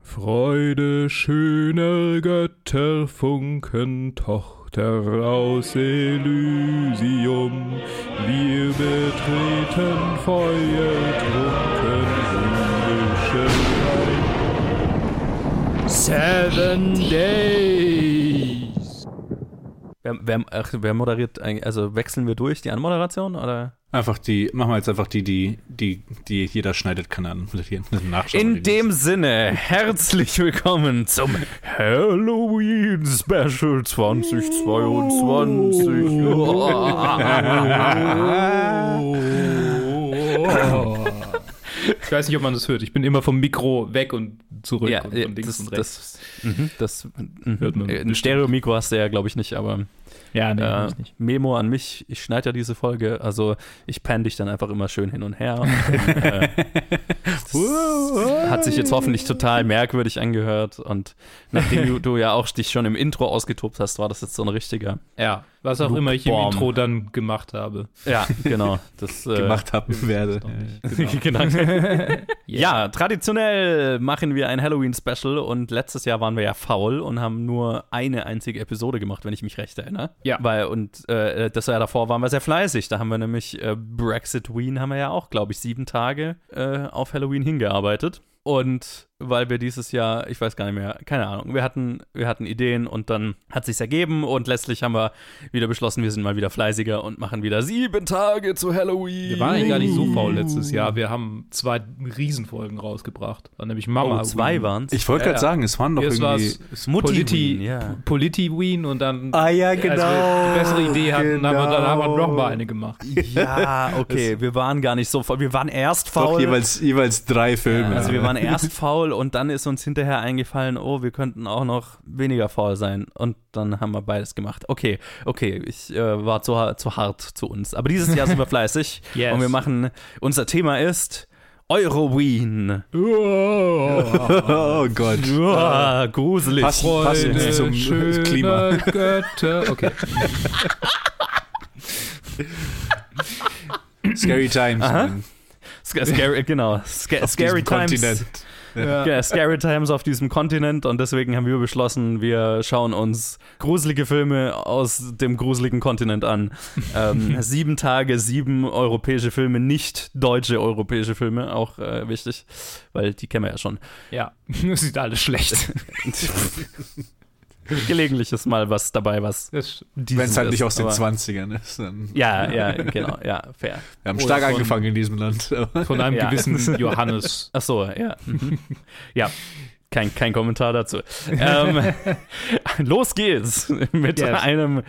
Freude schöner Götterfunken, Tochter aus Elysium, wir betreten feuertrunken himmlische. Seven Days. Wer, wer, ach, wer moderiert eigentlich? Also wechseln wir durch die Anmoderation oder? Einfach die, machen wir jetzt einfach die, die, die, die jeder schneidet kann an. Nachschauen, In dem Sinne, herzlich willkommen zum Halloween Special 2022. Ich weiß nicht, ob man das hört. Ich bin immer vom Mikro weg und zurück ja, und von links das, und rechts. das, mhm, das mhm. Hört man Ein bestimmt. Stereo-Mikro hast du ja, glaube ich, nicht, aber ja, nee, äh, ich nicht. Memo an mich, ich schneide ja diese Folge, also ich pan dich dann einfach immer schön hin und her. Und, äh, hat sich jetzt hoffentlich total merkwürdig angehört und nachdem du, du ja auch dich schon im Intro ausgetobt hast, war das jetzt so ein richtiger. Ja, was auch immer ich im. Intro dann gemacht habe. Ja, genau. Das, äh, gemacht haben werde. genau. Ja, traditionell machen wir ein Halloween-Special und letztes Jahr waren wir ja faul und haben nur eine einzige Episode gemacht, wenn ich mich recht erinnere. Ja. Weil, und äh, das Jahr davor waren wir sehr fleißig. Da haben wir nämlich äh, Brexit Ween haben wir ja auch, glaube ich, sieben Tage äh, auf Halloween hingearbeitet. Und weil wir dieses Jahr, ich weiß gar nicht mehr, keine Ahnung, wir hatten, wir hatten Ideen und dann hat sich's ergeben und letztlich haben wir wieder beschlossen, wir sind mal wieder fleißiger und machen wieder sieben Tage zu Halloween. Wir waren eigentlich gar nicht so faul letztes Jahr. Wir haben zwei Riesenfolgen rausgebracht. War nämlich Mama. Oh, zwei Ween. waren's. Ich wollte Ja, gerade ja. sagen, es waren doch irgendwie. es Mutti Politi, Ween, ja. Politi Ween und dann, Ah ja, als wir die bessere Idee hatten, haben wir, dann haben wir genau. noch mal eine gemacht. Ja, okay, wir waren gar nicht so faul. Wir waren erst faul. Doch jeweils, jeweils drei Filme. also wir waren erst faul und dann ist uns hinterher eingefallen, oh, wir könnten auch noch weniger faul sein. Und dann haben wir beides gemacht. Okay, okay, ich äh, war zu, zu hart zu uns. Aber dieses Jahr sind wir fleißig Yes. und wir machen, unser Thema ist Euroween. oh Gott. Ah, gruselig. Pass- passend zum schöner Klima. Götter. Okay. Scary Times. Aha. Sc- Scary, genau. Auf scary Times. Kontinent. Ja. Scary Times auf diesem Kontinent und deswegen haben wir beschlossen, wir schauen uns gruselige Filme aus dem gruseligen Kontinent an. Ähm, sieben Tage, sieben europäische Filme, nicht deutsche europäische Filme, auch äh, wichtig, weil die kennen wir ja schon. ja, das sieht alles schlecht. Gelegentlich ist mal was dabei, was Wenn es halt nicht ist, aus den aber- 20ern ist. Dann Ja, ja, genau, ja, fair. wir haben Oder stark von- angefangen in diesem Land. von einem Ja. gewissen Johannes. Ach so, ja. Mhm. Ja. Kein, kein Kommentar dazu. ähm, los geht's mit Yes. einem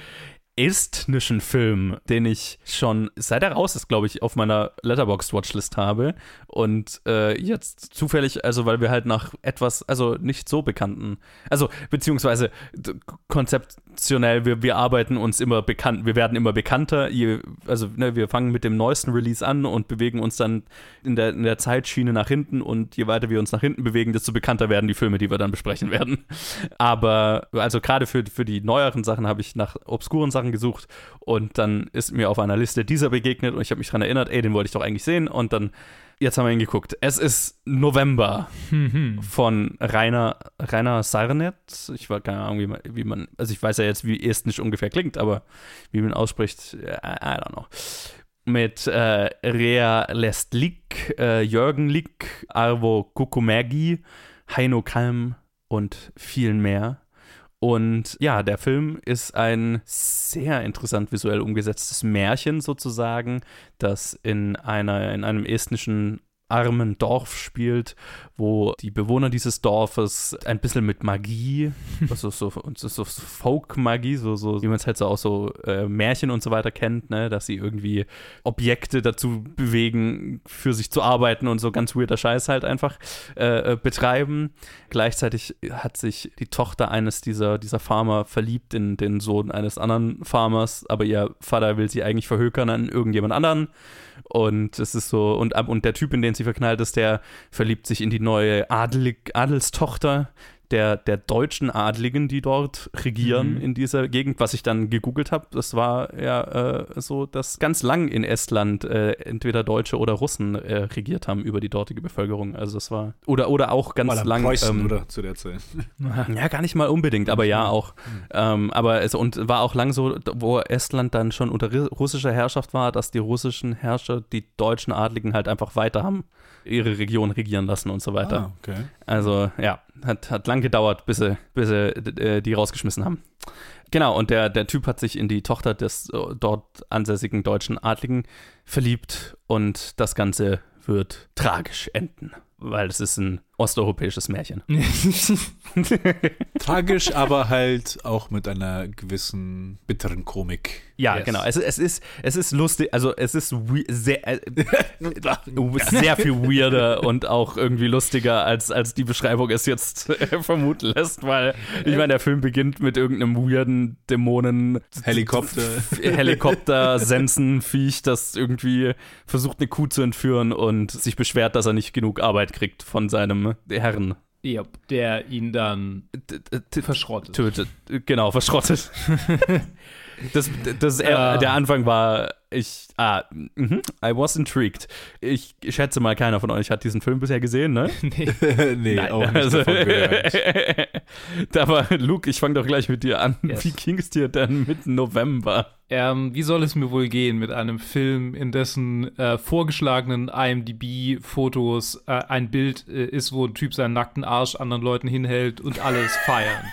estnischen Film, den ich schon seit er raus ist, glaube ich, auf meiner Letterboxd Watchlist habe und äh, jetzt zufällig, also weil wir halt nach etwas, also nicht so bekannten, also beziehungsweise konzeptionell, wir, wir arbeiten uns immer bekannt, wir werden immer bekannter, je, also ne, wir fangen mit dem neuesten Release an und bewegen uns dann in der, in der Zeitschiene nach hinten und je weiter wir uns nach hinten bewegen, desto bekannter werden die Filme, die wir dann besprechen werden. Aber also gerade für, für die neueren Sachen habe ich nach obskuren Sachen gesucht und dann ist mir auf einer Liste dieser begegnet und ich habe mich daran erinnert, ey, den wollte ich doch eigentlich sehen und dann, jetzt haben wir ihn geguckt. Es ist November von Rainer, Rainer Sarnet. Ich war keine Ahnung, wie man, wie man, also ich weiß ja jetzt, wie estnisch ungefähr klingt, aber wie man ausspricht, I, don't know mit äh, Rea Lestlik, äh, Jörgen Lick, Arvo Kukumägi, Heino Kalm und vielen mehr. Und ja, der Film ist ein sehr interessant visuell umgesetztes Märchen sozusagen, das in, einer, in einem estnischen armen Dorf spielt, wo die Bewohner dieses Dorfes ein bisschen mit Magie, also so, so, so Folk-Magie, so, so, wie man es halt so aus so äh, Märchen und so weiter kennt, ne, dass sie irgendwie Objekte dazu bewegen, für sich zu arbeiten und so ganz weirder Scheiß halt einfach äh, äh, betreiben. Gleichzeitig hat sich die Tochter eines dieser, dieser Farmer verliebt in den Sohn eines anderen Farmers, aber ihr Vater will sie eigentlich verhökern an irgendjemand anderen. Und es ist so, und, und der Typ, in den sie verknallt ist, der verliebt sich in die neue Adelig, Adelstochter, der, der deutschen Adligen, die dort regieren Mhm. in dieser Gegend, was ich dann gegoogelt habe. Das war ja äh, so, dass ganz lang in Estland äh, entweder Deutsche oder Russen äh, regiert haben über die dortige Bevölkerung. Also das war, oder, oder auch ganz Mal am lang. Preußen, ähm, oder? Zu der Zeit. ja, gar nicht mal unbedingt, aber ja auch. Ähm, aber es und war auch lang so, wo Estland dann schon unter russischer Herrschaft war, dass die russischen Herrscher die deutschen Adligen halt einfach weiter haben ihre Region regieren lassen und so weiter. Ah, okay. Also ja, hat, hat lang gedauert, bis sie, bis sie äh, die rausgeschmissen haben. Genau, und der, der Typ hat sich in die Tochter des äh, dort ansässigen deutschen Adligen verliebt und das Ganze wird tragisch enden, weil es ist ein osteuropäisches Märchen. Tragisch, aber halt auch mit einer gewissen bitteren Komik. Ja, Yes. genau. Es, es, ist, es ist lustig, also es ist sehr, äh, sehr viel weirder und auch irgendwie lustiger, als, als die Beschreibung es jetzt äh, vermuten lässt, weil ich meine, der Film beginnt mit irgendeinem weirden Dämonen Helikopter. Helikopter Sensenviech, das irgendwie versucht eine Kuh zu entführen und sich beschwert, dass er nicht genug Arbeit kriegt von seinem Herrn. Yep, der ihn dann verschrottet. tötet. Genau, verschrottet. das, das, er, Ah. Der Anfang war, ich, ah, mhm, I was intrigued. Ich schätze mal, keiner von euch hat diesen Film bisher gesehen, ne? nee. nee, Nein, auch nicht also- davon gehört. Aber Luke, ich fange doch gleich mit dir an. Yes. Wie ging es dir denn mit November? Ähm, wie soll es mir wohl gehen mit einem Film, in dessen äh, vorgeschlagenen IMDb-Fotos äh, ein Bild äh, ist, wo ein Typ seinen nackten Arsch anderen Leuten hinhält und alles feiern?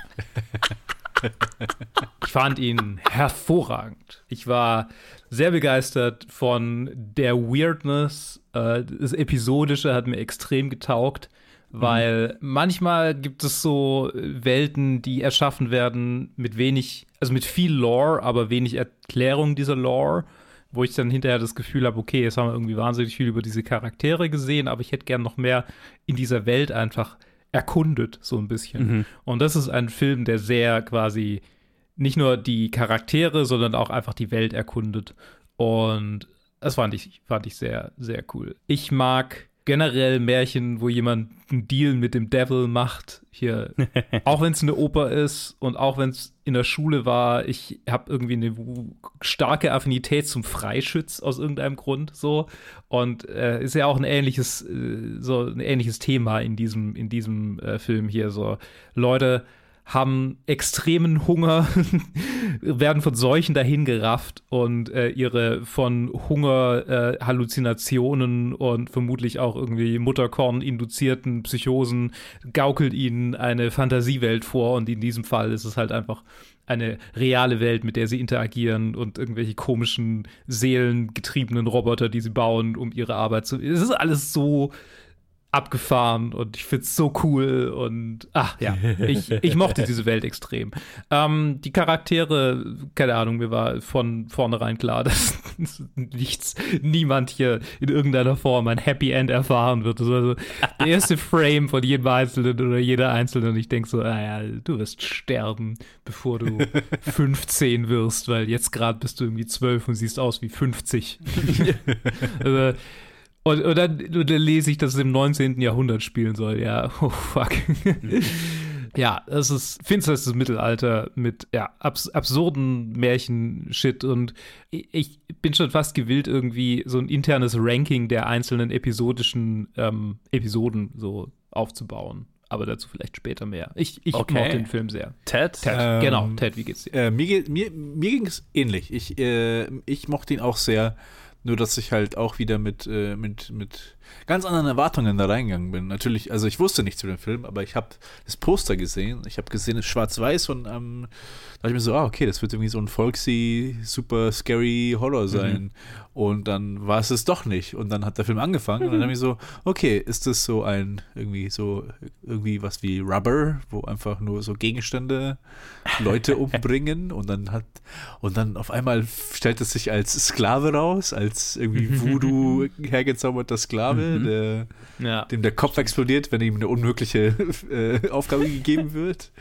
Ich fand ihn hervorragend. Ich war sehr begeistert von der Weirdness. Äh, das Episodische hat mir extrem getaugt. Weil manchmal gibt es so Welten, die erschaffen werden mit wenig, also mit viel Lore, aber wenig Erklärung dieser Lore, wo ich dann hinterher das Gefühl habe, okay, jetzt haben wir irgendwie wahnsinnig viel über diese Charaktere gesehen, aber ich hätte gern noch mehr in dieser Welt einfach erkundet, so ein bisschen. Und das ist ein Film, der sehr quasi nicht nur die Charaktere, sondern auch einfach die Welt erkundet. Und das fand ich, fand ich sehr, sehr cool. Ich mag generell Märchen, wo jemand einen Deal mit dem Devil macht. Hier, auch wenn es eine Oper ist und auch wenn es in der Schule war, ich habe irgendwie eine starke Affinität zum Freischütz aus irgendeinem Grund so und äh, ist ja auch ein ähnliches äh, so ein ähnliches Thema in diesem in diesem äh, Film hier so Leute haben extremen Hunger, werden von Seuchen dahingerafft und äh, ihre von Hunger äh, Halluzinationen und vermutlich auch irgendwie Mutterkorn induzierten Psychosen gaukelt ihnen eine Fantasiewelt vor und in diesem Fall ist es halt einfach eine reale Welt, mit der sie interagieren und irgendwelche komischen seelengetriebenen Roboter, die sie bauen, um ihre Arbeit zu. Es ist alles so abgefahren und ich find's so cool und ach ja, ich, ich mochte diese Welt extrem. Ähm, die Charaktere, keine Ahnung, mir war von vornherein klar, dass nichts, niemand hier in irgendeiner Form ein Happy End erfahren wird. Also der erste Frame von jedem Einzelnen oder jeder Einzelnen und ich denk so, naja, du wirst sterben, bevor du 15 wirst, weil jetzt gerade bist du irgendwie 12 und siehst aus wie 50. also, und, und, dann, und dann lese ich, dass es im 19. Jahrhundert spielen soll. Ja, oh fuck. ja, es ist finsterstes Mittelalter mit ja, abs absurden Märchen-Shit und ich, bin schon fast gewillt, irgendwie so ein internes Ranking der einzelnen episodischen ähm, Episoden so aufzubauen. Aber dazu vielleicht später mehr. Ich, ich Okay. mochte den Film sehr. Ted? Ted, Ähm, genau. Ted, wie geht's dir? Äh, mir mir, mir ging es ähnlich. Ich, äh, ich mochte ihn auch sehr, nur dass ich halt auch wieder mit, äh, mit, mit ganz anderen Erwartungen da reingegangen bin. Natürlich, also ich wusste nichts zu dem Film, aber ich habe das Poster gesehen. Ich habe gesehen, es ist schwarz-weiß und ähm, da dachte ich mir so, ah, okay, das wird irgendwie so ein folksy, super scary Horror sein. Und dann war es es doch nicht. Und dann hat der Film angefangen und dann habe ich so, okay, ist das so ein, irgendwie so, irgendwie was wie Rubber, wo einfach nur so Gegenstände Leute umbringen und dann hat, und dann auf einmal stellt es sich als Sklave raus, als irgendwie Voodoo hergezauberter Sklave, der, Ja. dem der Kopf explodiert, wenn ihm eine unmögliche äh, Aufgabe gegeben wird.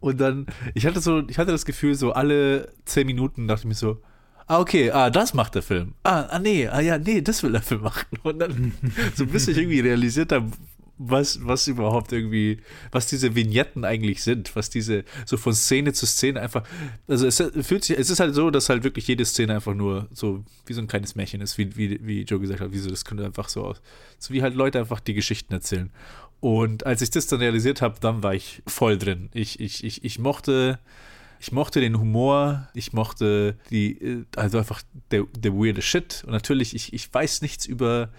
Und dann, ich hatte so, ich hatte das Gefühl, so alle zehn Minuten dachte ich mir so, ah, okay, ah, das macht der Film. Ah, ah, nee, ah, ja, nee, das will der Film machen. Und dann, so bis ich irgendwie realisiert habe, was, was überhaupt irgendwie, was diese Vignetten eigentlich sind, was diese, so von Szene zu Szene einfach, also es fühlt sich, es ist halt so, dass halt wirklich jede Szene einfach nur so wie so ein kleines Märchen ist, wie, wie, wie Joe gesagt hat, wie so, das könnte einfach so aus, so wie halt Leute einfach die Geschichten erzählen. Und als ich das dann realisiert habe, dann war ich voll drin. Ich, ich, ich, ich mochte, ich mochte den Humor, ich mochte die, also einfach der, der weirde Shit. Und natürlich, ich, ich weiß nichts über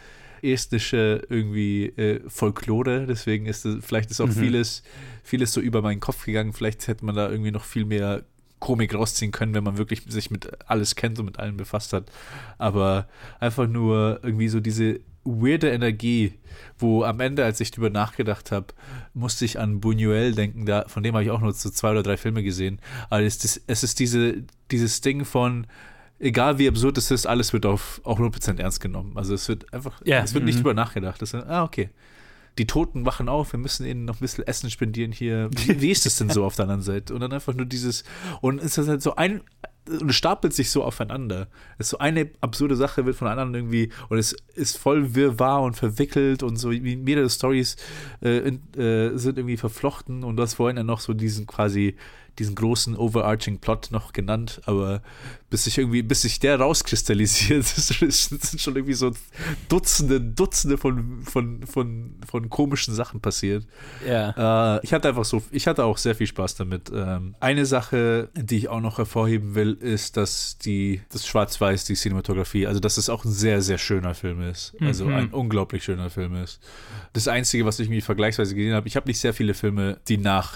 estnische irgendwie äh, Folklore, deswegen ist es, vielleicht ist auch mhm. vieles, vieles so über meinen Kopf gegangen. Vielleicht hätte man da irgendwie noch viel mehr Komik rausziehen können, wenn man wirklich sich mit alles kennt und mit allem befasst hat. Aber einfach nur irgendwie so diese weirde Energie, wo am Ende, als ich darüber nachgedacht habe, musste ich an Buñuel denken, da, von dem habe ich auch nur so zwei oder drei Filme gesehen. Aber es ist, es ist diese, dieses Ding von, egal wie absurd es ist, alles wird auf auch 100% ernst genommen. Also es wird einfach, yeah. es wird nicht mhm. drüber nachgedacht. Das ist, ah, okay. Die Toten wachen auf, wir müssen ihnen noch ein bisschen Essen spendieren hier. Wie, wie ist das denn so auf der anderen Seite? Und dann einfach nur dieses, und es ist halt so ein, und stapelt sich so aufeinander. Es ist so eine absurde Sache wird von der anderen irgendwie und es ist voll wirrwarr und verwickelt und so wie mehrere Stories äh, äh, sind irgendwie verflochten und du hast vorhin ja noch so diesen quasi diesen großen overarching Plot noch genannt, aber bis sich irgendwie, bis sich der rauskristallisiert, sind schon irgendwie so Dutzende, Dutzende von, von, von, von komischen Sachen passiert. Ja. Äh, ich hatte einfach so, ich hatte auch sehr viel Spaß damit. Ähm, eine Sache, die ich auch noch hervorheben will, ist, dass die, das Schwarz-Weiß, die Cinematografie, also dass es auch ein sehr, sehr schöner Film ist. Also mhm. ein unglaublich schöner Film ist. Das Einzige, was ich mir vergleichsweise gesehen habe, ich habe nicht sehr viele Filme, die nach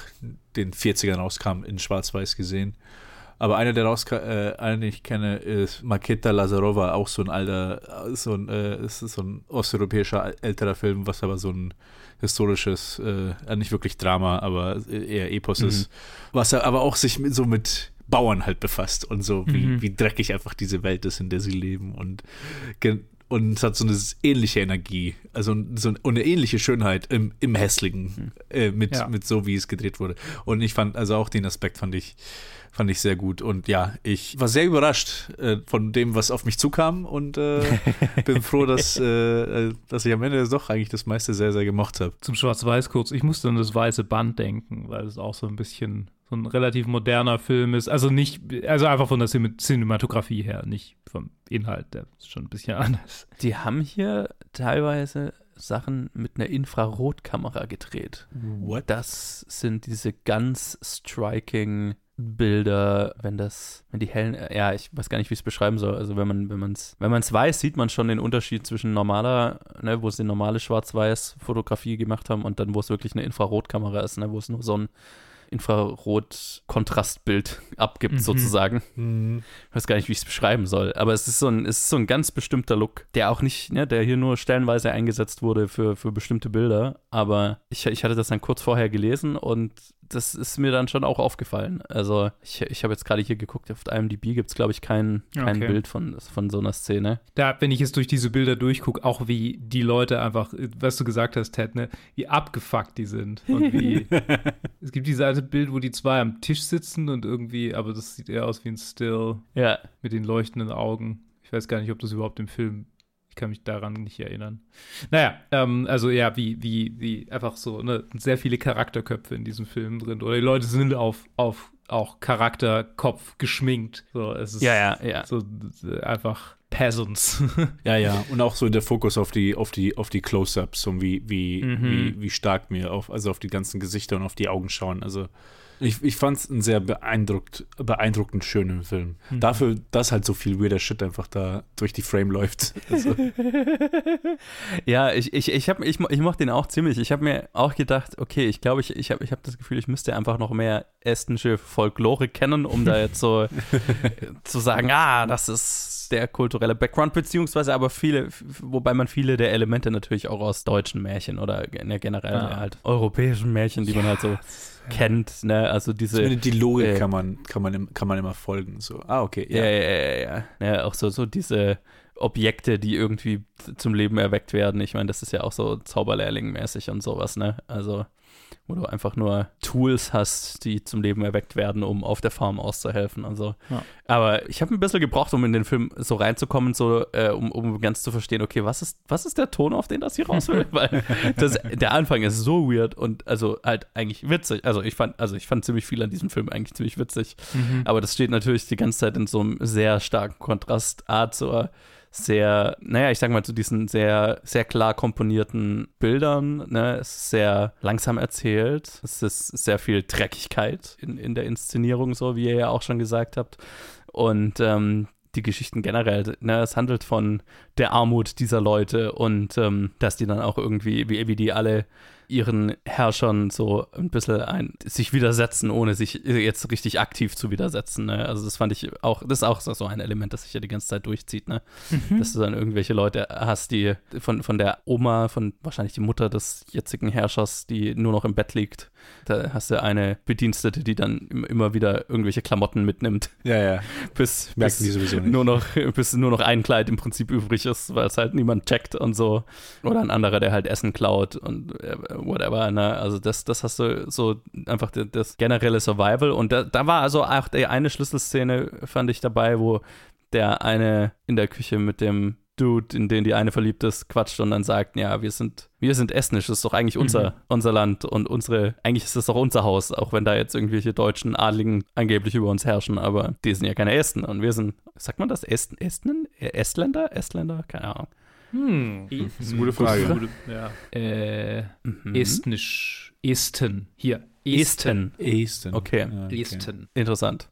den 40ern rauskamen, in Schwarz-Weiß gesehen. Aber einer, der raus, äh, einen, den ich kenne, ist Maketa Lazarova, auch so ein alter, so ein, äh, ist so ein osteuropäischer älterer Film, was aber so ein historisches, äh, nicht wirklich Drama, aber eher Epos mhm. ist, was er aber auch sich mit, so mit Bauern halt befasst und so, wie, mhm. wie dreckig einfach diese Welt ist, in der sie leben und und es hat so eine ähnliche Energie, also so eine ähnliche Schönheit im, im Hässlichen, mhm. äh, mit, ja. mit so, wie es gedreht wurde. Und ich fand, also auch den Aspekt fand ich, fand ich sehr gut. Und ja, ich war sehr überrascht äh, von dem, was auf mich zukam und äh, bin froh, dass, äh, dass ich am Ende doch eigentlich das meiste sehr, sehr gemocht habe. Zum Schwarz-Weiß kurz. Ich musste an das weiße Band denken, weil es auch so ein bisschen so ein relativ moderner Film ist. Also nicht, also einfach von der Cinematografie her, nicht vom Inhalt, der ist schon ein bisschen anders. Die haben hier teilweise Sachen mit einer Infrarotkamera gedreht. What? Das sind diese ganz striking Bilder, wenn das, wenn die hellen, ja, ich weiß gar nicht, wie ich es beschreiben soll. Also wenn man, wenn man es, wenn man es weiß, sieht man schon den Unterschied zwischen normaler, ne, wo sie normale Schwarz-Weiß-Fotografie gemacht haben und dann, wo es wirklich eine Infrarotkamera ist, ne, wo es nur so ein Infrarot-Kontrastbild abgibt, mhm. sozusagen. Mhm. Ich weiß gar nicht, wie ich es beschreiben soll. Aber es ist so ein, es ist so ein ganz bestimmter Look, der auch nicht, ne, der hier nur stellenweise eingesetzt wurde für, für bestimmte Bilder. Aber ich, ich hatte das dann kurz vorher gelesen und das ist mir dann schon auch aufgefallen. Also ich, ich habe jetzt gerade hier geguckt, auf IMDb gibt es, glaube ich, kein, kein okay. Bild von, von so einer Szene. Da, wenn ich jetzt durch diese Bilder durchgucke, auch wie die Leute einfach, was du gesagt hast, Ted, ne, wie abgefuckt die sind. Und wie, es gibt dieses alte Bild, wo die zwei am Tisch sitzen und irgendwie, aber das sieht eher aus wie ein Still. Ja. Mit den leuchtenden Augen. Ich weiß gar nicht, ob das überhaupt im Film ich kann mich daran nicht erinnern. Naja, ähm, also ja, wie, wie, wie einfach so, ne, sehr viele Charakterköpfe in diesem Film drin. Oder die Leute sind auf, auf auch Charakterkopf geschminkt. So, es ist ja, ja, ja. so einfach Peasants. ja, ja. Und auch so der Fokus auf die, auf die, auf die Close-Ups und wie, wie, mhm. wie, wie stark mir auf, also auf die ganzen Gesichter und auf die Augen schauen. Also ich, ich fand es einen sehr beeindruckt, beeindruckend schönen Film. Mhm. Dafür, dass halt so viel weirder Shit einfach da durch die Frame läuft. Also. ja, ich, ich, ich, hab, ich, ich mochte den auch ziemlich. Ich habe mir auch gedacht, okay, ich glaube, ich, ich habe ich hab das Gefühl, ich müsste einfach noch mehr estnische Folklore kennen, um da jetzt so zu sagen, ah, das ist der kulturelle Background, beziehungsweise aber viele, wobei man viele der Elemente natürlich auch aus deutschen Märchen oder generell ja. halt europäischen Märchen, die ja. man halt so kennt, ne? Also diese. Die Logik äh, kann man, kann man, kann man immer folgen. So, ah, okay. Ja, ja, ja, ja. ja. ja auch so, so diese Objekte, die irgendwie zum Leben erweckt werden. Ich meine, das ist ja auch so Zauberlehrling-mäßig und sowas, ne? Also. Wo du einfach nur Tools hast, die zum Leben erweckt werden, um auf der Farm auszuhelfen. Also, Ja. aber ich habe ein bisschen gebraucht, um in den Film so reinzukommen, so äh, um, um ganz zu verstehen, okay, was ist, was ist der Ton, auf den das hier raus will? Weil das, der Anfang ist so weird und also halt eigentlich witzig. Also ich fand, also ich fand ziemlich viel an diesem Film eigentlich ziemlich witzig. Aber das steht natürlich die ganze Zeit in so einem sehr starken Kontrast A zur sehr, naja, ich sag mal zu diesen sehr, sehr klar komponierten Bildern. Ne? Es ist sehr langsam erzählt. Es ist sehr viel Dreckigkeit in, in der Inszenierung, so wie ihr ja auch schon gesagt habt. Und ähm, die Geschichten generell, ne, es handelt von der Armut dieser Leute und ähm, dass die dann auch irgendwie, wie, wie die alle ihren Herrschern so ein bisschen ein, sich widersetzen, ohne sich jetzt richtig aktiv zu widersetzen. Ne? Also das fand ich auch, das ist auch so ein Element, das sich ja die ganze Zeit durchzieht, ne? Dass du dann irgendwelche Leute hast, die von, von der Oma, von wahrscheinlich die Mutter des jetzigen Herrschers, die nur noch im Bett liegt. Da hast du eine Bedienstete, die dann im- immer wieder irgendwelche Klamotten mitnimmt, Ja, ja. bis, Merken bis die sowieso nicht. nur noch, bis nur noch ein Kleid im Prinzip übrig ist, weil es halt niemand checkt und so. Oder ein anderer, der halt Essen klaut und äh, whatever. Ne? Also das, das hast du so einfach das, generelle Survival. Und da, da war also auch die eine Schlüsselszene, fand ich dabei, wo der eine in der Küche mit dem Dude, in den die eine verliebt ist, quatscht und dann sagt, ja, wir sind, wir sind estnisch, das ist doch eigentlich unser, unser Land und unsere, eigentlich ist das doch unser Haus, auch wenn da jetzt irgendwelche deutschen Adligen angeblich über uns herrschen, aber die sind ja keine Esten und wir sind, sagt man das, Esten, Esten, Estländer, Estländer, keine Ahnung. Hm. Das ist eine gute Frage. Ja. Äh, Mhm. Estnisch. Esten. Hier. Esten. Esten. Okay. Ja, Esten. Interessant.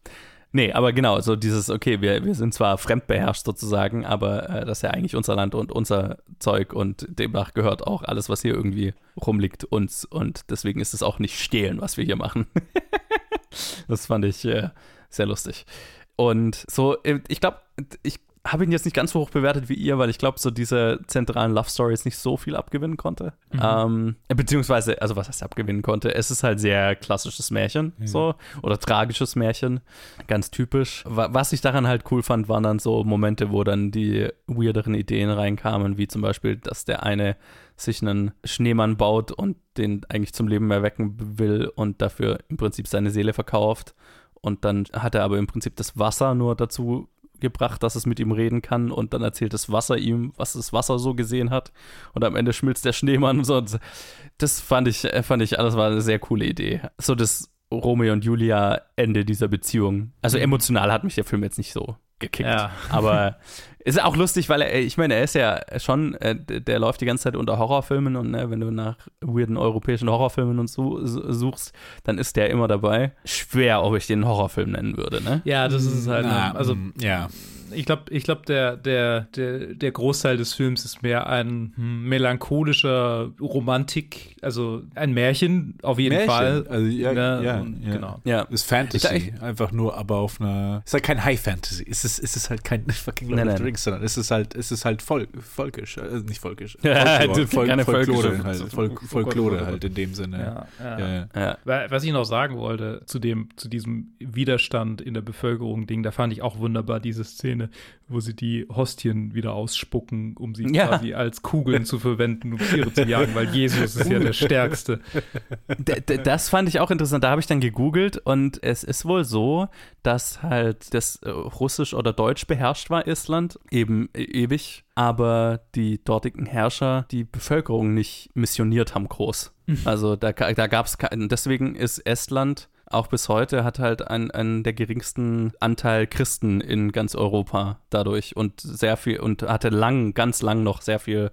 Nee, aber genau, so dieses, okay, wir, wir sind zwar fremdbeherrscht sozusagen, aber äh, das ist ja eigentlich unser Land und unser Zeug und demnach gehört auch alles, was hier irgendwie rumliegt, uns und deswegen ist es auch nicht stehlen, was wir hier machen. das fand ich äh, sehr lustig. Und so, äh, ich glaube, ich habe ihn jetzt nicht ganz so hoch bewertet wie ihr, weil ich glaube, so diese zentralen Love Stories nicht so viel abgewinnen konnte. Ähm, beziehungsweise, also was heißt abgewinnen konnte? Es ist halt sehr klassisches Märchen, so, oder tragisches Märchen, ganz typisch. Wa- Was ich daran halt cool fand, waren dann so Momente, wo dann die weirderen Ideen reinkamen, wie zum Beispiel, dass der eine sich einen Schneemann baut und den eigentlich zum Leben erwecken will und dafür im Prinzip seine Seele verkauft. Und dann hat er aber im Prinzip das Wasser nur dazu gebracht, dass es mit ihm reden kann und dann erzählt das Wasser ihm, was das Wasser so gesehen hat und am Ende schmilzt der Schneemann und so. Und Das fand ich, äh, fand ich, alles war eine sehr coole Idee. So das Romeo und Julia Ende dieser Beziehung. Also emotional hat mich der Film jetzt nicht so gekickt. Ja. Aber ist auch lustig, weil er, ich meine, er ist ja schon, äh, der läuft die ganze Zeit unter Horrorfilmen und ne, wenn du nach weirden europäischen Horrorfilmen und so suchst, dann ist der immer dabei. Schwer, ob ich den Horrorfilm nennen würde, ne? Ja, das ist es halt. Na, ne? also mm, ja. ich glaube, ich glaub, der, der, der, der Großteil des Films ist mehr ein hm, melancholischer Romantik, also ein Märchen auf jeden Märchen. Fall. Also, ja, Ne? ja, Und ja. Genau. Ja. Ist Fantasy, Ich- einfach nur, aber auf einer. Ist halt kein High Fantasy. Es ist, es ist halt kein fucking Lord Nein, of the nein. Rings, sondern es ist halt, es ist halt Volk, volkisch, äh, nicht volkisch. Folklore, du- keine Folklore, halt, Folk, Folklore halt in dem Sinne. Ja, ja. Ja, ja. Ja. Wa- Was ich noch sagen wollte zu dem, zu diesem Widerstand in der Bevölkerung Ding, da fand ich auch wunderbar diese Szene, wo sie die Hostien wieder ausspucken, um sie Ja. quasi als Kugeln zu verwenden, um Tiere zu jagen, weil Jesus ist ja der Stärkste. D- Das fand ich auch interessant. Da habe ich dann gegoogelt und es ist wohl so, dass halt das äh, Russisch oder Deutsch beherrscht war, Estland, eben e- ewig, aber die dortigen Herrscher die Bevölkerung nicht missioniert haben groß. Also da, da gab es, deswegen ist Estland auch bis heute hat halt einen, einen der geringsten Anteil Christen in ganz Europa dadurch und sehr viel und hatte lang, ganz lang noch sehr viel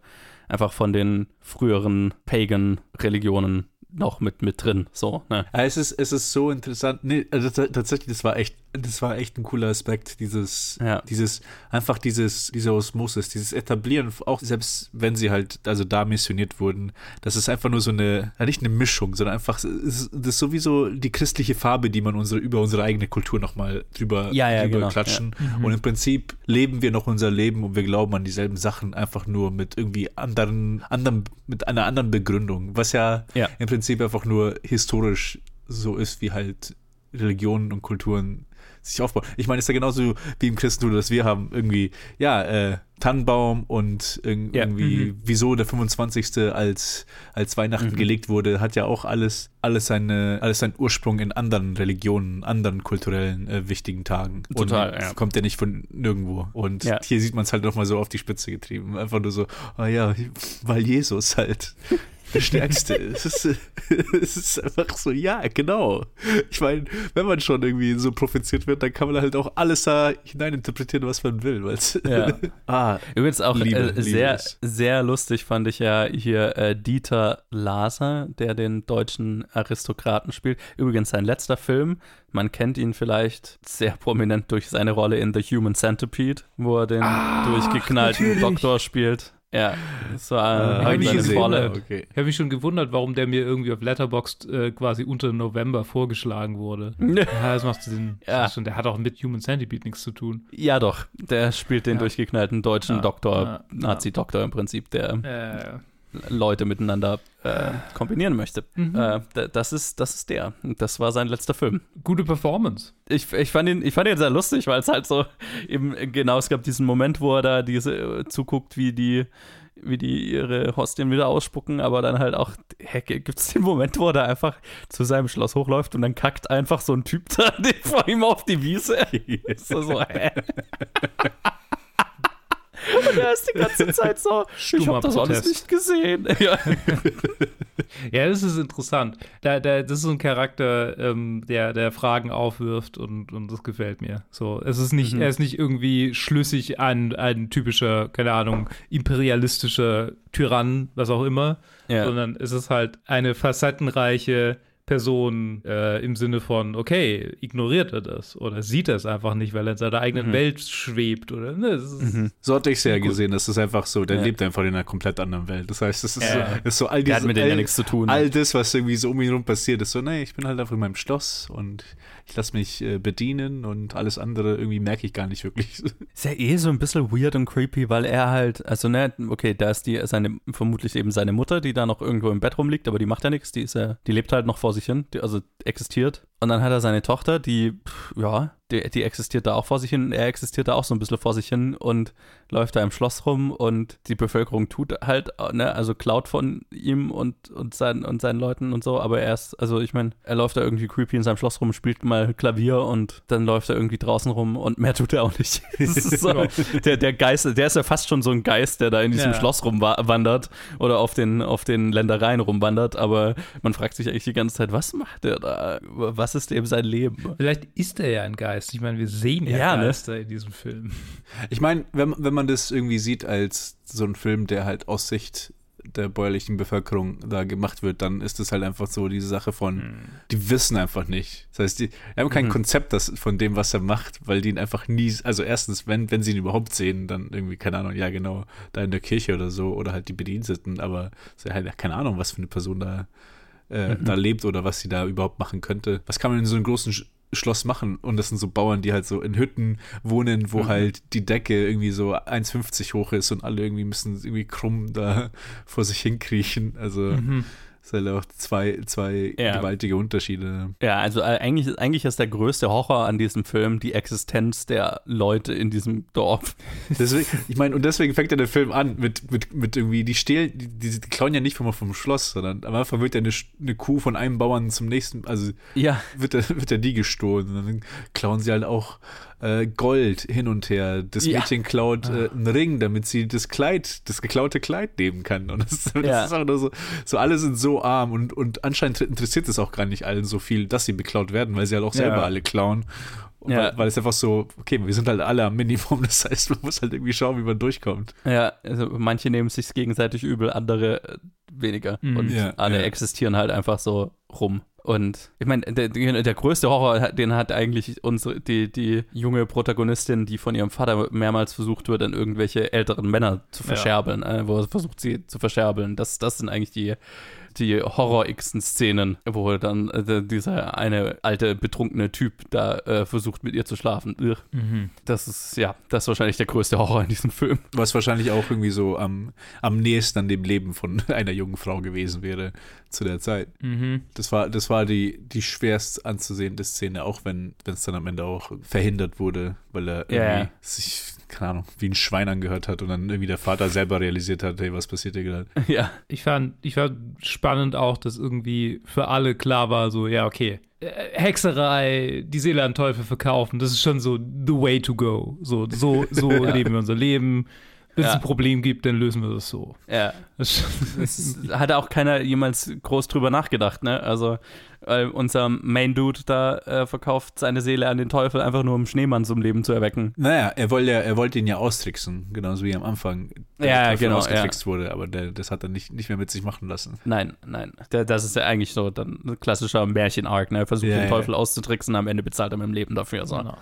einfach von den früheren Pagan-Religionen noch mit, mit drin. So, ne? Ja, es ist, es ist so interessant. Nee, also tatsächlich, das war echt, das war echt ein cooler Aspekt, dieses, Ja. dieses, einfach dieses, diese Osmosis, dieses Etablieren, auch selbst wenn sie halt, also da missioniert wurden, das ist einfach nur so eine, ja, nicht eine Mischung, sondern einfach, das ist sowieso die christliche Farbe, die man unsere, über unsere eigene Kultur nochmal drüber, Ja, ja, drüber genau, klatschen. Und im Prinzip leben wir noch unser Leben und wir glauben an dieselben Sachen, einfach nur mit irgendwie anderen, anderen, mit einer anderen Begründung, was Ja. im Prinzip einfach nur historisch so ist, wie halt Religionen und Kulturen sich aufbauen. Ich meine, es ist ja genauso wie im Christentum, dass wir haben irgendwie, ja, äh, Tannenbaum und irg Ja. irgendwie, Mhm. wieso der 25. als, als Weihnachten Mhm. gelegt wurde, hat ja auch alles, alles seine, alles seinen Ursprung in anderen Religionen, anderen kulturellen äh, wichtigen Tagen. Total, und ja. kommt ja nicht von nirgendwo. Und Ja. hier sieht man es halt nochmal so auf die Spitze getrieben. Einfach nur so, ah ja, weil Jesus halt Stärkste ist. Es ist, es ist einfach so, ja, genau. Ich meine, wenn man schon irgendwie so prophezeit wird, dann kann man halt auch alles da hineininterpretieren, was man will. Weil's, Ja. ah, Übrigens auch Liebe, äh, sehr, es. sehr lustig fand ich ja hier äh, Dieter Laser, der den deutschen Aristokraten spielt. Übrigens sein letzter Film. Man kennt ihn vielleicht sehr prominent durch seine Rolle in The Human Centipede, wo er den durchgeknallten natürlich. Doktor spielt. Ja, das war äh, hab ich. Rolle. Ja, okay. Ich habe mich schon gewundert, warum der mir irgendwie auf Letterboxd äh, quasi unter November vorgeschlagen wurde. Ja, das macht Sinn. Ja. Ist schon, der hat auch mit Human Centipede nichts zu tun. Ja, doch. Der spielt den Ja. durchgeknallten deutschen Doktor, Nazi-Doktor im Prinzip, der Leute miteinander äh, kombinieren möchte. Mhm. Äh, das, ist, das ist der. Das war sein letzter Film. gute Performance. Ich, ich, fand ihn, ich fand ihn sehr lustig, weil es halt so eben, genau, es gab diesen Moment, wo er da diese äh, zuguckt, wie die wie die ihre Hostien wieder ausspucken, aber dann halt auch, gibt es den Moment, wo er da einfach zu seinem Schloss hochläuft und dann kackt einfach so ein Typ da vor ihm auf die Wiese. So, so hä? Und er ist die ganze Zeit so, ich Stummer hab das alles Protest. nicht gesehen. Ja. Ja, das ist interessant. Da, da, das ist so ein Charakter, ähm, der, der Fragen aufwirft und, und das gefällt mir. So, es ist nicht, Mhm. er ist nicht irgendwie schlüssig ein, ein typischer, keine Ahnung, imperialistischer Tyrann, was auch immer, Ja. sondern es ist halt eine facettenreiche Person äh, im Sinne von, okay, ignoriert er das oder sieht er es einfach nicht, weil er in seiner eigenen Mhm. Welt schwebt oder ne, Mhm. So hatte ich es ja Gut. gesehen. Das ist einfach so, der Ja. lebt einfach in einer komplett anderen Welt. Das heißt, es ist, Ja. so, ist so all Der diese, hat mit denen ja all, nichts zu tun. all das, was irgendwie so um ihn herum passiert, ist so, nee, ich bin halt einfach in meinem Schloss und ich lasse mich äh, bedienen und alles andere irgendwie merke ich gar nicht wirklich. Ist ja eh so ein bisschen weird und creepy, weil er halt, also ne, okay, da ist die, seine, vermutlich eben seine Mutter, die da noch irgendwo im Bett rumliegt, aber die macht ja nichts, die ist ja, die lebt halt noch vor sich hin, die, also existiert. Und dann hat er seine Tochter, die, pff, ja, die, die existiert da auch vor sich hin, er existiert da auch so ein bisschen vor sich hin und läuft da im Schloss rum und die Bevölkerung tut halt, ne, also klaut von ihm und, und, seinen, und seinen Leuten und so, aber er ist, also ich meine, er läuft da irgendwie creepy in seinem Schloss rum, spielt mal Klavier und dann läuft er irgendwie draußen rum und mehr tut er auch nicht. So, der, der Geist, der ist ja fast schon so ein Geist, der da in diesem Ja. Schloss rumwandert oder auf den, auf den Ländereien rumwandert, aber man fragt sich eigentlich die ganze Zeit, was macht der da? Was ist eben sein Leben? Vielleicht ist er ja ein Geist. Ich meine, wir sehen ja, Ja, ne? Geister in diesem Film. Ich meine, wenn, wenn man das irgendwie sieht als so ein Film, der halt aus Sicht der bäuerlichen Bevölkerung da gemacht wird, dann ist das halt einfach so diese Sache von, die wissen einfach nicht. Das heißt, die haben kein Mhm. Konzept das, von dem, was er macht, weil die ihn einfach nie, also erstens, wenn, wenn sie ihn überhaupt sehen, dann irgendwie, keine Ahnung, ja genau, da in der Kirche oder so, oder halt die Bediensteten, aber es ist halt keine Ahnung, was für eine Person da, äh, Mhm. da lebt oder was sie da überhaupt machen könnte. Was kann man in so einem großen Sch Schloss machen? Und das sind so Bauern, die halt so in Hütten wohnen, wo Mhm. halt die Decke irgendwie so 1,50 hoch ist und alle irgendwie müssen irgendwie krumm da vor sich hinkriechen. Also Mhm. Es sind halt auch zwei, zwei Ja. gewaltige Unterschiede. Ja, also äh, eigentlich, eigentlich ist der größte Horror an diesem Film die Existenz der Leute in diesem Dorf. Deswegen, ich meine, und deswegen fängt ja der Film an mit, mit, mit irgendwie, die stehlen, die, die, die klauen ja nicht vom, vom Schloss, sondern am Anfang wird ja eine, eine Kuh von einem Bauern zum nächsten, also Ja, wird ja, wird ja die gestohlen. Und dann klauen sie halt auch äh, Gold hin und her. Das Ja. Mädchen klaut äh, einen Ring, damit sie das Kleid, das geklaute Kleid nehmen kann. Und das, das Ja. ist auch nur so, so alle sind so arm und, und anscheinend interessiert es auch gar nicht allen so viel, dass sie beklaut werden, weil sie halt auch selber Ja. alle klauen. Ja. Weil, weil es einfach so, okay, wir sind halt alle am Minimum, das heißt, man muss halt irgendwie schauen, wie man durchkommt. ja, also manche nehmen sich gegenseitig übel, andere äh, weniger. Mhm. Und Ja, alle existieren halt einfach so rum. Und ich meine, der, der größte Horror, den hat eigentlich unsere, die, die junge Protagonistin, die von ihrem Vater mehrmals versucht wird, an irgendwelche älteren Männer zu Ja. verscherbeln, äh, wo er versucht, sie zu verscherbeln. Das, das sind eigentlich die die horror-xen Szenen, wo dann äh, dieser eine alte betrunkene Typ da äh, versucht mit ihr zu schlafen. Mhm. Das ist, ja, das ist wahrscheinlich der größte Horror in diesem Film. Was wahrscheinlich auch irgendwie so am, am nächsten an dem Leben von einer jungen Frau gewesen wäre zu der Zeit. Mhm. Das war, das war die, die schwerst anzusehende Szene, auch wenn es dann am Ende auch verhindert wurde, weil er irgendwie yeah. sich keine Ahnung, wie ein Schwein angehört hat und dann irgendwie der Vater selber realisiert hat, hey, was passiert hier gerade? Ja. Ich fand, ich fand spannend auch, dass irgendwie für alle klar war, so, ja, okay, äh, Hexerei, die Seele an Teufel verkaufen, das ist schon so the way to go. So, so, so ja. leben wir unser Leben. Wenn es ja. ein Problem gibt, dann lösen wir das so. Ja. Das, hat auch keiner jemals groß drüber nachgedacht, ne? Also, weil unser Main Dude da äh, verkauft seine Seele an den Teufel einfach nur, um Schneemann zum Leben zu erwecken. Naja, er wollte, er wollte ihn ja austricksen, genauso wie am Anfang der ja, Teufel genau, ausgetrickst ja. wurde, aber der, das hat er nicht, nicht mehr mit sich machen lassen. Nein, nein. Der, das ist ja eigentlich so dann ein klassischer Märchen-Arc, ne? Er versucht ja, den Teufel auszutricksen, am Ende bezahlt er mit dem Leben dafür. So. Genau.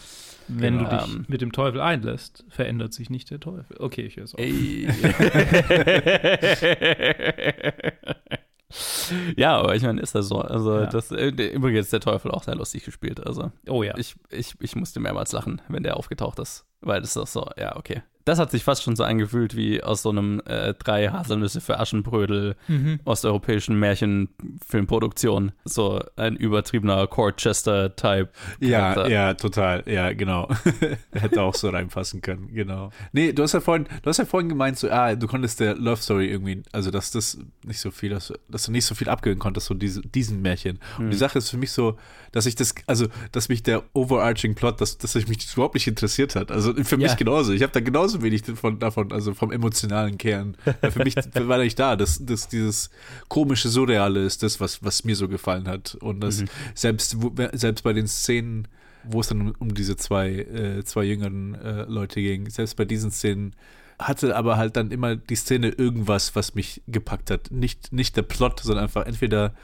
Wenn genau. du dich ähm, mit dem Teufel einlässt, verändert sich nicht der Teufel. Okay, ich höre es auf. ja, aber ich meine, ist das so. Also, ja. das, äh, übrigens der Teufel auch sehr lustig gespielt. Also, oh ja. Ich, ich, ich musste mehrmals lachen, wenn der aufgetaucht ist. Weil das ist so, ja, okay das hat sich fast schon so angefühlt wie aus so einem äh, drei Haselnüsse für Aschenbrödel mhm. osteuropäischen Märchenfilmproduktion. So ein übertriebener Corchester-Type. Ja, ja, total. Ja, genau. Hätte auch so reinpassen können, genau. Nee, du hast ja vorhin, du hast ja vorhin gemeint, so, ah, du konntest der Love Story irgendwie, also dass das nicht so viel, dass, dass du nicht so viel abgeben konntest, so diese, diesen Märchen. Mhm. Und die mhm. Sache ist für mich so, dass ich das, also, dass mich der overarching Plot, dass, dass mich das überhaupt nicht interessiert hat. Also für ja. mich genauso. Ich habe da genauso wenig von, davon, also vom emotionalen Kern. für mich war nicht da. dass, dass dieses komische, surreale ist das, was, was mir so gefallen hat. Und das mhm. selbst, selbst bei den Szenen, wo es dann um, um diese zwei, äh, zwei jüngeren äh, Leute ging, selbst bei diesen Szenen hatte aber halt dann immer die Szene irgendwas, was mich gepackt hat. Nicht, nicht der Plot, sondern einfach entweder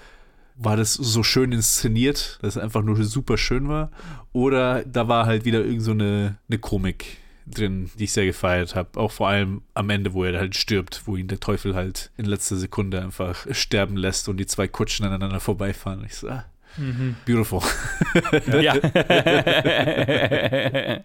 war das so schön inszeniert, dass es einfach nur super schön war, oder da war halt wieder irgend so eine, eine Komik drin, die ich sehr gefeiert habe. Auch vor allem am Ende, wo er halt stirbt, wo ihn der Teufel halt in letzter Sekunde einfach sterben lässt und die zwei Kutschen aneinander vorbeifahren. Ich so, ah, Mhm. Beautiful. ja.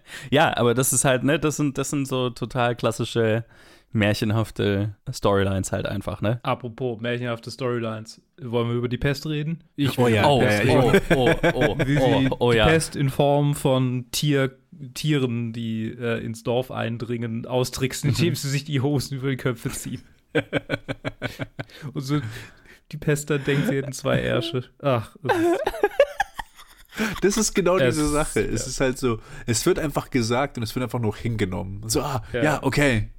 ja, aber das ist halt, ne, das sind, das sind so total klassische märchenhafte Storylines halt einfach, ne? Apropos märchenhafte Storylines. Wollen wir über die Pest reden? Ich, oh ja. Oh, ja, ja, oh, oh, oh, Wie oh, oh, ja. Pest in Form von Tier, Tieren, die äh, ins Dorf eindringen, austricksen, indem sie sich die Hosen über die Köpfe ziehen. Und so die Pest dann denkt, sie hätten zwei Ärsche. Ach. Das ist genau es, diese Sache. Es ja. ist halt so, es wird einfach gesagt und es wird einfach nur hingenommen. So, ah, ja, ja okay,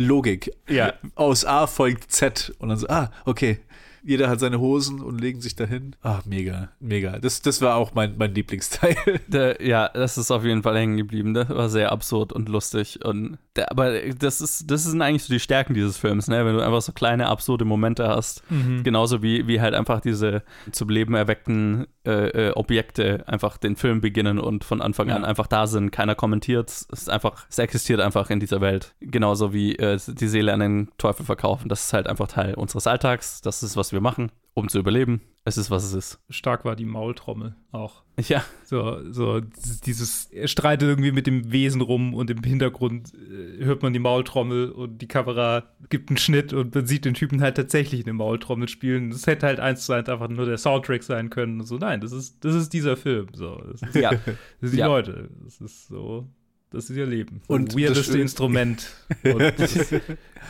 Logik. Ja. Aus A folgt Z und dann so, ah, okay. Jeder hat seine Hosen und legen sich dahin. Ah, mega, mega. Das, das war auch mein, mein Lieblingsteil. Der, ja, das ist auf jeden Fall hängen geblieben. Das war sehr absurd und lustig. Und der, aber das ist, das sind eigentlich so die Stärken dieses Films, ne? Wenn du einfach so kleine, absurde Momente hast. Mhm. Genauso wie, wie halt einfach diese zum Leben erweckten äh, äh, Objekte einfach den Film beginnen und von Anfang ja. an einfach da sind. Keiner kommentiert. Es ist einfach, es existiert einfach in dieser Welt. Genauso wie äh, die Seele an den Teufel verkaufen. Das ist halt einfach Teil unseres Alltags. Das ist, was wir machen um zu überleben. Es ist, was es ist. Stark war die Maultrommel auch. Ja. So, so dieses, er streitet irgendwie mit dem Wesen rum und im Hintergrund äh, hört man die Maultrommel und die Kamera gibt einen Schnitt und man sieht den Typen halt tatsächlich eine Maultrommel spielen. Das hätte halt eins zu eins einfach nur der Soundtrack sein können. So, nein, das ist, das ist dieser Film. So, das ist, ja. Das sind die ja. Leute. Das ist so. Das ist ihr Leben. Und das weirdeste Instrument. Und das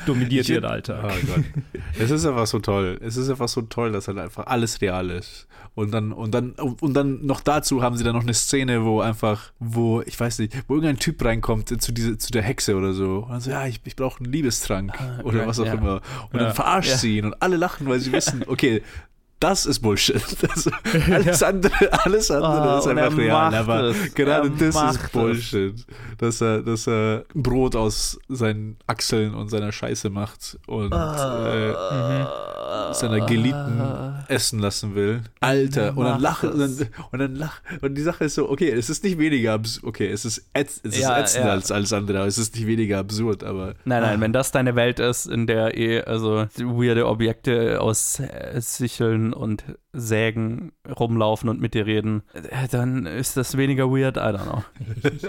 dominiert ihren Alltag. Oh Gott. Es ist einfach so toll. Es ist einfach so toll, dass halt einfach alles real ist. Und dann, und dann, und dann noch dazu haben sie dann noch eine Szene, wo einfach, wo, ich weiß nicht, wo irgendein Typ reinkommt zu, diese, zu der Hexe oder so. Und dann so, ja, ich, ich brauche einen Liebestrank ah, oder ja, was auch ja. immer. Und ja. dann verarscht sie ihn und alle lachen, weil sie wissen, okay, das ist Bullshit. Das, alles andere, alles andere Oh, ist einfach real. Aber es. gerade Er das ist es. Bullshit. Dass er, dass er Brot aus seinen Achseln und seiner Scheiße macht und äh, seiner Geliebten essen lassen will. Alter, und dann lachen und dann, und dann lach und die Sache ist so, okay, es ist nicht weniger absurd, okay, es ist, ätz, es ist Ja, ätzender ja. als alles andere, aber es ist nicht weniger absurd, aber Nein, nein, wenn das deine Welt ist, in der eh, also weirde Objekte aus äh, Und Sägen rumlaufen und mit dir reden, äh, dann ist das weniger weird, I don't know.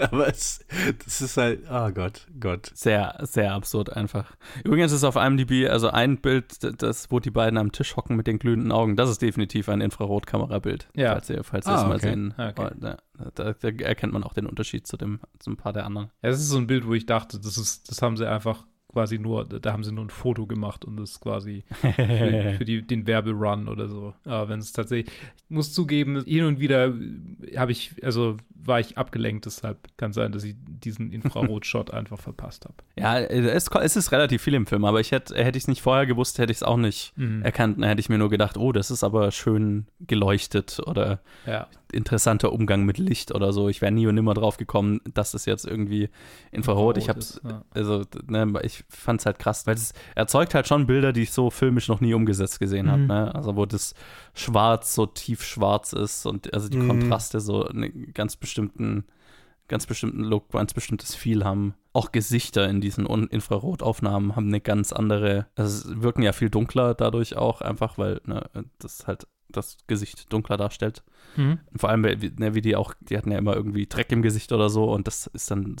aber es, das ist halt, oh Gott, Gott. Sehr, sehr absurd einfach. Übrigens ist auf IMDb, also ein Bild, das, wo die beiden am Tisch hocken mit den glühenden Augen, das ist definitiv ein Infrarotkamerabild. Ja. Falls ihr, falls ihr Ah, es mal okay. sehen Okay. wollt. Ja, da, da erkennt man auch den Unterschied zu, dem, zu ein paar der anderen. Ja, Es ist so ein Bild, wo ich dachte, das ist, das haben sie einfach quasi nur, da haben sie nur ein Foto gemacht und das quasi für, für die, den Werberun oder so. Aber wenn es tatsächlich, ich muss zugeben, hin und wieder habe ich, also war ich abgelenkt, deshalb kann sein, dass ich diesen Infrarot-Shot einfach verpasst habe. Ja, es, es ist relativ viel im Film, aber ich hätte hätte ich es nicht vorher gewusst, hätte ich es auch nicht Mhm. erkannt. Dann hätte ich mir nur gedacht, oh, das ist aber schön geleuchtet oder Ja. Interessanter Umgang mit Licht oder so. Ich wäre nie und nimmer drauf gekommen, dass das jetzt irgendwie Infrarot. Ich habe ist, ja. also ne, ich fand es halt krass, weil es erzeugt halt schon Bilder, die ich so filmisch noch nie umgesetzt gesehen habe. Mhm. Ne? Also wo das Schwarz so tiefschwarz ist und also die Mhm. Kontraste so einen ganz bestimmten, ganz bestimmten Look, ganz bestimmtes Feel haben. Auch Gesichter in diesen Un- Infrarotaufnahmen haben eine ganz andere, also es wirken ja viel dunkler dadurch auch, einfach weil ne, das halt das Gesicht dunkler darstellt. Mhm. Und Vor allem, wie, ne, wie die auch, die hatten ja immer irgendwie Dreck im Gesicht oder so und das ist dann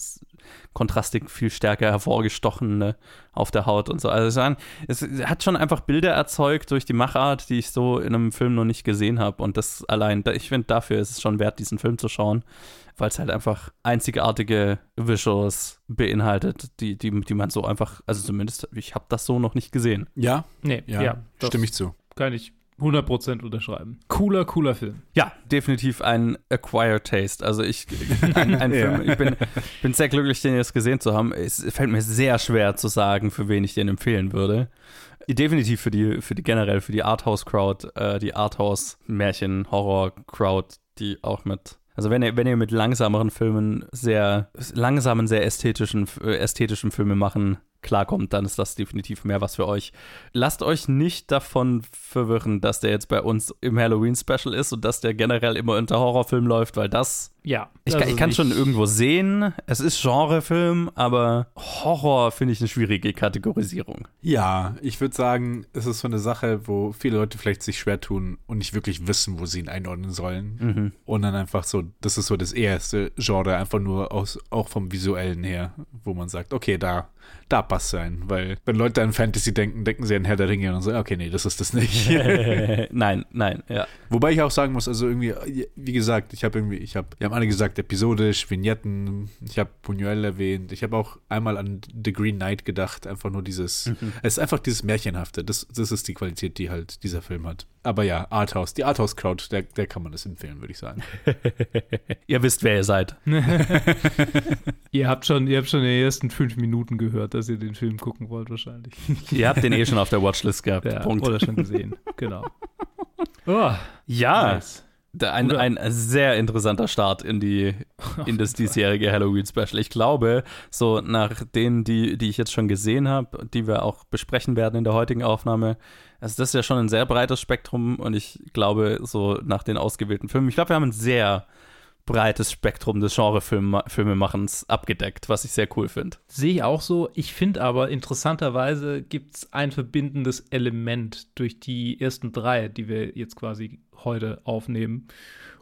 kontrastig viel stärker hervorgestochen ne, auf der Haut und so. Also es, waren, es hat schon einfach Bilder erzeugt durch die Machart, die ich so in einem Film noch nicht gesehen habe. Und das allein, ich finde, dafür ist es schon wert, diesen Film zu schauen, weil es halt einfach einzigartige Visuals beinhaltet, die, die, die man so einfach, also zumindest, ich habe das so noch nicht gesehen. Ja, Nee, ja, ja, stimme ich zu. kann ich 100% unterschreiben. Cooler, cooler Film. Ja, definitiv ein Acquired Taste. Also ich, ein, ein Ja. Film, ich bin, bin sehr glücklich, den jetzt gesehen zu haben. Es fällt mir sehr schwer zu sagen, für wen ich den empfehlen würde. Definitiv für die, für die generell, für die Arthouse-Crowd, äh, die Arthouse-Märchen-Horror-Crowd, die auch mit also wenn ihr, wenn ihr mit langsameren Filmen, sehr langsamen, sehr ästhetischen, äh, ästhetischen Filme machen klarkommt, dann ist das definitiv mehr was für euch. Lasst euch nicht davon verwirren, dass der jetzt bei uns im Halloween-Special ist und dass der generell immer unter Horrorfilm läuft, weil das Ja. ich das ich kann nicht- schon irgendwo sehen, es ist Genrefilm, aber Horror finde ich eine schwierige Kategorisierung. Ja, ich würde sagen, es ist so eine Sache, wo viele Leute vielleicht sich schwer tun und nicht wirklich wissen, wo sie ihn einordnen sollen. Mhm. Und dann einfach so, das ist so das erste Genre, einfach nur aus, auch vom Visuellen her, wo man sagt, okay, da, da passt sein. Weil wenn Leute an Fantasy denken, denken sie an Herr der Ringe und so, okay, nee, das ist das nicht. nein, nein, ja. Wobei ich auch sagen muss, also irgendwie, wie gesagt, ich habe irgendwie, ich habe, wir haben alle gesagt, episodisch, Vignetten, ich habe Buñuel erwähnt, ich habe auch einmal an The Green Knight gedacht, einfach nur dieses, es ist einfach dieses Märchenhafte, das, das ist die Qualität, die halt dieser Film hat. Aber ja, Arthouse, die Arthouse-Crowd, der, der kann man das empfehlen, würde ich sagen. ihr wisst, wer ihr seid. Ihr habt schon, ihr habt schon in den ersten fünf Minuten gehört, dass ihr den Film gucken wollt, wahrscheinlich. ihr habt den eh schon auf der Watchlist gehabt. Ja, Punkt. oder schon gesehen. genau. Oh, Ja, nice. Ein, ein sehr interessanter Start in die in das diesjährige Halloween Special. Ich glaube, so nach denen, die, die ich jetzt schon gesehen habe, die wir auch besprechen werden in der heutigen Aufnahme, also das ist ja schon ein sehr breites Spektrum und ich glaube, so nach den ausgewählten Filmen, ich glaube, wir haben ein sehr breites Spektrum des Genre-Filmemachens abgedeckt, was ich sehr cool finde. Sehe ich auch so. Ich finde aber interessanterweise gibt es ein verbindendes Element durch die ersten drei, die wir jetzt quasi heute aufnehmen.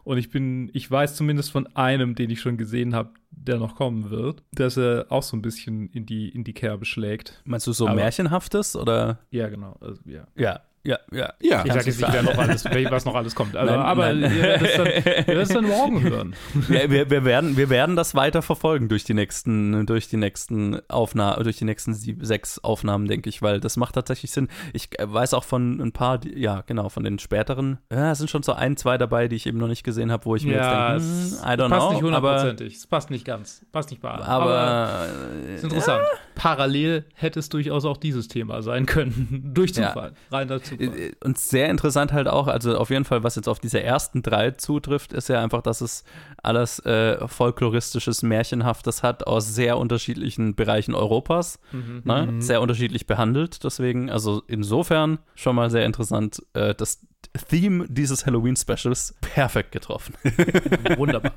Und ich bin, ich weiß zumindest von einem, den ich schon gesehen habe, der noch kommen wird, dass er auch so ein bisschen in die, in die Kerbe schlägt. Meinst du so Aber- Märchenhaftes oder? Ja, genau. Also, ja. Ja, ja, ja. Ja. Ich sage jetzt nicht, wer noch alles, was noch alles kommt. Also, Nein, aber nein. ihr werdet es dann, ihr werdet es dann morgen hören. wir, wir, wir, werden, wir werden das weiter verfolgen durch die nächsten, durch die nächsten Aufnahmen, durch die nächsten sieb, sechs Aufnahmen, denke ich, weil das macht tatsächlich Sinn. Ich äh, weiß auch von ein paar, die, ja, genau, von den späteren. Ja, es sind schon so ein, zwei dabei, die ich eben noch nicht gesehen habe, wo ich mir Ja, jetzt denke, hm, I don't passt know. nicht aber hundertprozentig. Es passt nicht ganz. Passt nicht bei allen. aber, ist interessant. Parallel hätte es durchaus auch dieses Thema sein können. Durch Zufall. Ja. Zufall. Äh, und sehr interessant halt auch, also auf jeden Fall, was jetzt auf diese ersten drei zutrifft, ist ja einfach, dass es alles äh, folkloristisches, märchenhaftes hat aus sehr unterschiedlichen Bereichen Europas. Mhm. Ne? Mhm. Sehr unterschiedlich behandelt. Deswegen, also insofern schon mal sehr interessant, äh, dass Theme dieses Halloween-Specials perfekt getroffen. Wunderbar.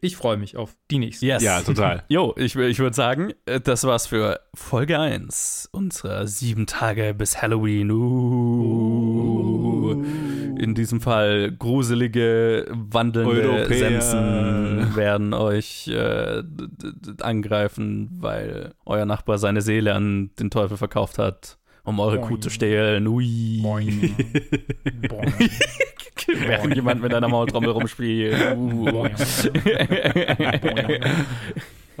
Ich freue mich auf die nächste. Yes. Ja, total. Jo, ich, ich würde sagen, äh, das war's für Folge 1 unserer sieben Tage bis Halloween. Uh. In diesem Fall gruselige, wandelnde Europäer. Sensen werden euch äh, angreifen, weil euer Nachbar seine Seele an den Teufel verkauft hat um eure Boing. Kuh zu stehlen. Ui. Boing. Boing. Während jemand mit einer Maultrommel rumspielt. Uh.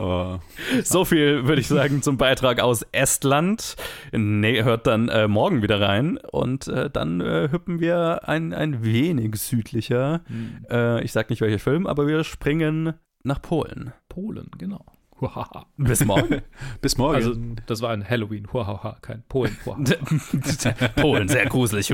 Oh. So viel würde ich sagen zum Beitrag aus Estland. Nee, hört dann äh, morgen wieder rein und äh, dann äh, hüppen wir ein, ein wenig südlicher. Hm. ich sag nicht welcher Film, aber wir springen nach Polen. Polen, genau. Bis morgen. Bis morgen. Also, das war ein Halloween. Huahaha, kein Polen. Polen, sehr gruselig.